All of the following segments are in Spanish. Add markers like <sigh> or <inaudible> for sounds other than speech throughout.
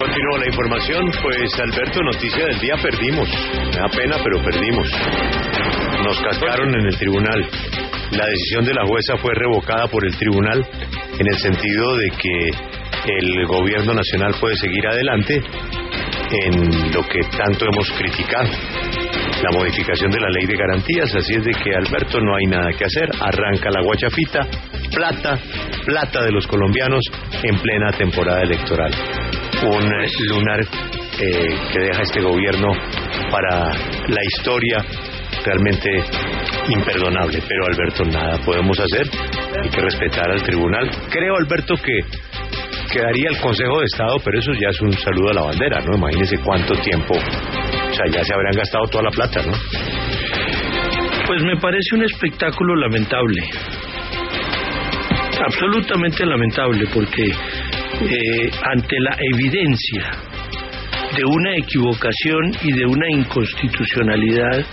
Continúa la información, pues Alberto, noticia del día, perdimos. Me da pena, pero perdimos. Nos cascaron en el tribunal. La decisión de la jueza fue revocada por el tribunal en el sentido de que el gobierno nacional puede seguir adelante en lo que tanto hemos criticado, la modificación de la ley de garantías, así es de que Alberto no hay nada que hacer, arranca la guachafita, plata, plata de los colombianos en plena temporada electoral un lunar eh, que deja este gobierno para la historia realmente imperdonable. Pero Alberto, nada podemos hacer. Hay que respetar al tribunal. Creo, Alberto, que quedaría el Consejo de Estado, pero eso ya es un saludo a la bandera, ¿no? Imagínese cuánto tiempo, o sea, ya se habrían gastado toda la plata, ¿no? Pues me parece un espectáculo lamentable. Absolutamente lamentable, porque eh, ante la evidencia de una equivocación y de una inconstitucionalidad,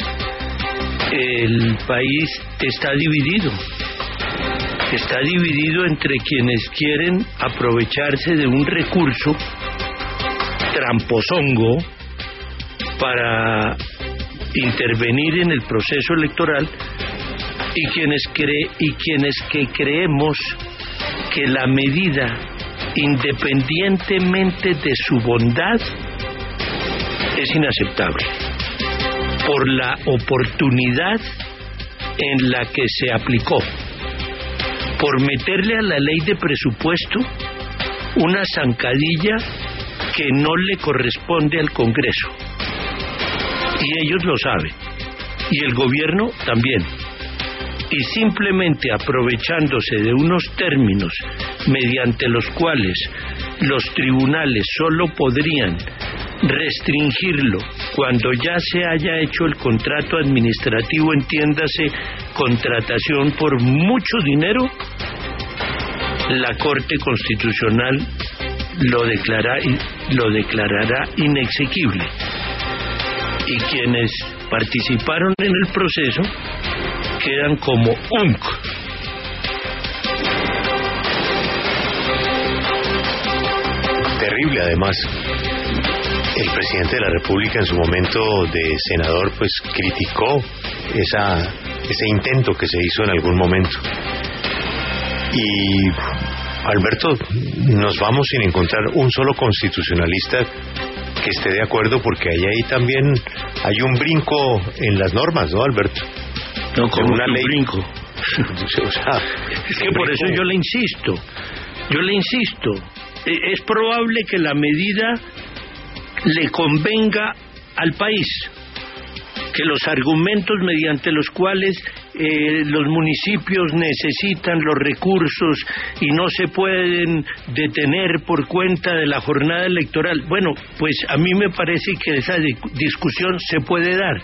el país está dividido. Está dividido entre quienes quieren aprovecharse de un recurso tramposongo para intervenir en el proceso electoral y quienes cree y quienes que creemos que la medida independientemente de su bondad, es inaceptable por la oportunidad en la que se aplicó, por meterle a la ley de presupuesto una zancadilla que no le corresponde al Congreso. Y ellos lo saben, y el gobierno también. Y simplemente aprovechándose de unos términos mediante los cuales los tribunales solo podrían restringirlo cuando ya se haya hecho el contrato administrativo, entiéndase contratación por mucho dinero, la Corte Constitucional lo, lo declarará inexequible. Y quienes participaron en el proceso quedan como UNC, terrible además. El presidente de la República en su momento de senador pues criticó esa, ese intento que se hizo en algún momento. Y Alberto, nos vamos sin encontrar un solo constitucionalista que esté de acuerdo porque ahí, ahí también hay un brinco en las normas, ¿no, Alberto? No, con una ley. Brinco. <laughs> es que por eso yo le insisto, yo le insisto, e, es probable que la medida le convenga al país, que los argumentos mediante los cuales eh, los municipios necesitan los recursos y no se pueden detener por cuenta de la jornada electoral. Bueno, pues a mí me parece que esa discusión se puede dar,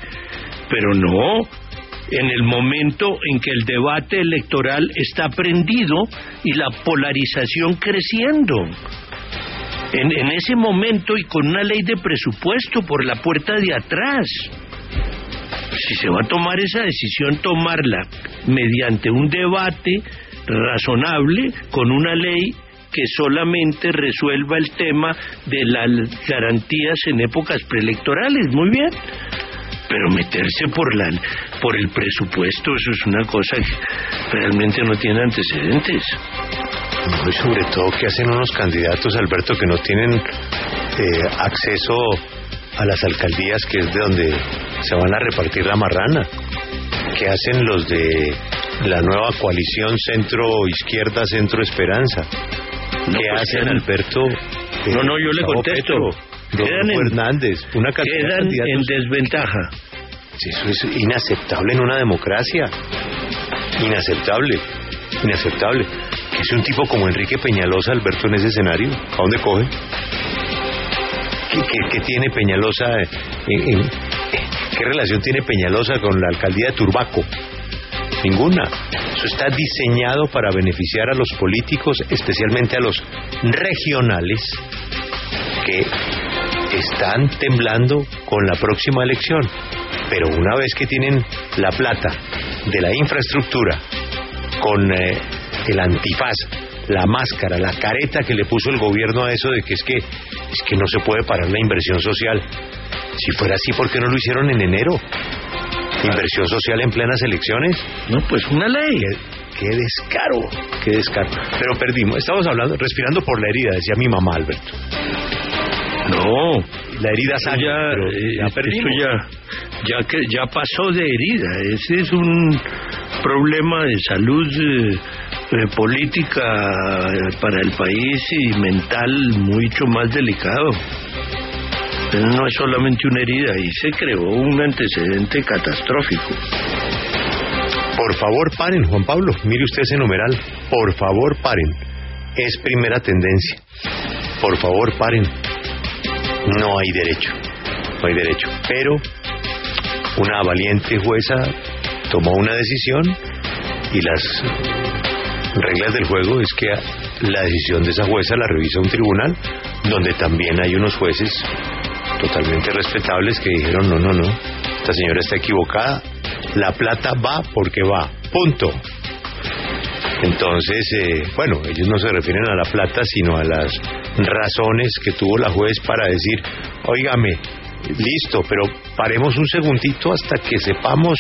pero no en el momento en que el debate electoral está prendido y la polarización creciendo. En, en, ese momento y con una ley de presupuesto por la puerta de atrás. Si se va a tomar esa decisión, tomarla mediante un debate razonable con una ley que solamente resuelva el tema de las garantías en épocas preelectorales. Muy bien pero meterse por la por el presupuesto eso es una cosa que realmente no tiene antecedentes. No, y sobre todo que hacen unos candidatos Alberto que no tienen eh, acceso a las alcaldías que es de donde se van a repartir la marrana que hacen los de la nueva coalición centro izquierda centro esperanza ¿Qué pues hacen Alberto no no yo le contesto. En, Hernández, una quedan en desventaja. Eso es inaceptable en una democracia. Inaceptable. Inaceptable. Es un tipo como Enrique Peñalosa, Alberto, en ese escenario. ¿A dónde coge? ¿Qué, tiene Peñalosa? En, ¿Qué relación tiene Peñalosa con la alcaldía de Turbaco? Ninguna. Eso está diseñado para beneficiar a los políticos, especialmente a los regionales, que están temblando con la próxima elección. Pero una vez que tienen la plata de la infraestructura con eh, el antifaz la máscara, la careta que le puso el gobierno a eso de que es que es que no se puede parar la inversión social. Si fuera así, ¿por qué no lo hicieron en enero? Inversión social en plenas elecciones. No, pues una ley. Qué, descaro, qué descaro. Pero perdimos. Estamos hablando, respirando por la herida, decía mi mamá, Alberto. No, la herida sale, ya, eh, ya perdimos. ya, ya que ya pasó de herida. Ese es un problema de salud eh, eh, política para el país y mental mucho más delicado. No es solamente una herida, y se creó un antecedente catastrófico. Por favor, paren, Juan Pablo. Mire usted ese numeral. Por favor, paren. Es primera tendencia. Por favor, paren. No hay derecho. No hay derecho. Pero una valiente jueza tomó una decisión y las reglas del juego es que la decisión de esa jueza la revisa un tribunal donde también hay unos jueces totalmente respetables que dijeron no, no, no, esta señora está equivocada, la plata va porque va, punto. Entonces, eh, bueno, ellos no se refieren a la plata, sino a las razones que tuvo la juez para decir, óigame, listo, pero paremos un segundito hasta que sepamos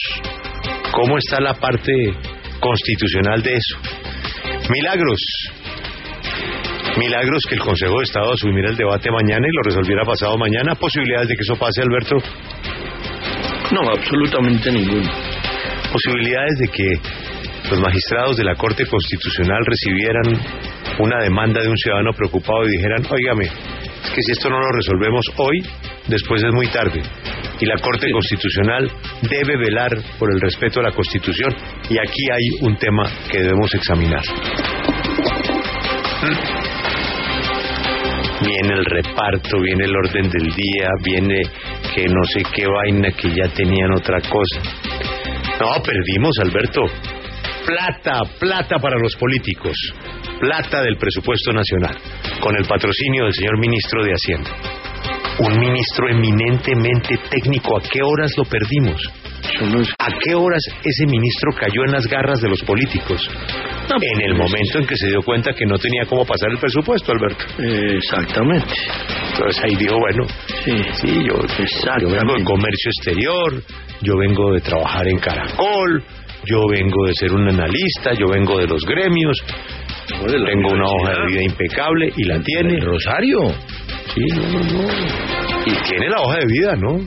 cómo está la parte constitucional de eso. Milagros. Milagros que el Consejo de Estado asumiera el debate mañana y lo resolviera pasado mañana. ¿Posibilidades de que eso pase, Alberto? No, absolutamente ninguna. ¿Posibilidades de que los magistrados de la Corte Constitucional recibieran una demanda de un ciudadano preocupado y dijeran, óigame, es que si esto no lo resolvemos hoy, después es muy tarde. Y la Corte Constitucional debe velar por el respeto a la Constitución. Y aquí hay un tema que debemos examinar. Viene el reparto, viene el orden del día, viene que no sé qué vaina que ya tenían otra cosa. No, perdimos, Alberto. Plata, plata para los políticos. Plata del presupuesto nacional, con el patrocinio del señor ministro de Hacienda. Un ministro eminentemente técnico. ¿A qué horas lo perdimos? ¿A qué horas ese ministro cayó en las garras de los políticos? en el momento en que se dio cuenta que no tenía cómo pasar el presupuesto, Alberto. exactamente. Entonces ahí dijo, bueno, sí, sí yo, yo vengo de comercio exterior, yo vengo de trabajar en Caracol, yo vengo de ser un analista, yo vengo de los gremios, tengo una hoja de vida impecable y la tiene. Rosario. Sí, no, no, no. Y tiene la hoja de vida, ¿no?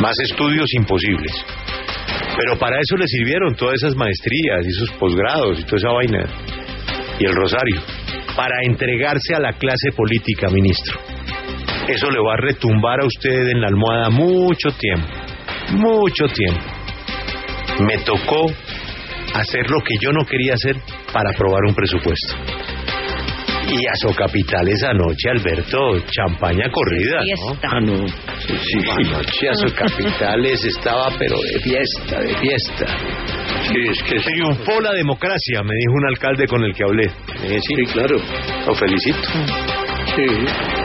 Más estudios imposibles. Pero para eso le sirvieron todas esas maestrías y esos posgrados y toda esa vaina. Y el rosario. Para entregarse a la clase política, ministro. Eso le va a retumbar a usted en la almohada mucho tiempo. Mucho tiempo. Me tocó hacer lo que yo no quería hacer para aprobar un presupuesto. Y a capital esa noche, Alberto, champaña corrida, ¿no? Ah, no. Sí, sí. Anoche a <laughs> capitales estaba, pero de fiesta, de fiesta. Sí, es que triunfó la democracia, me dijo un alcalde con el que hablé. sí, claro. Lo felicito. Sí.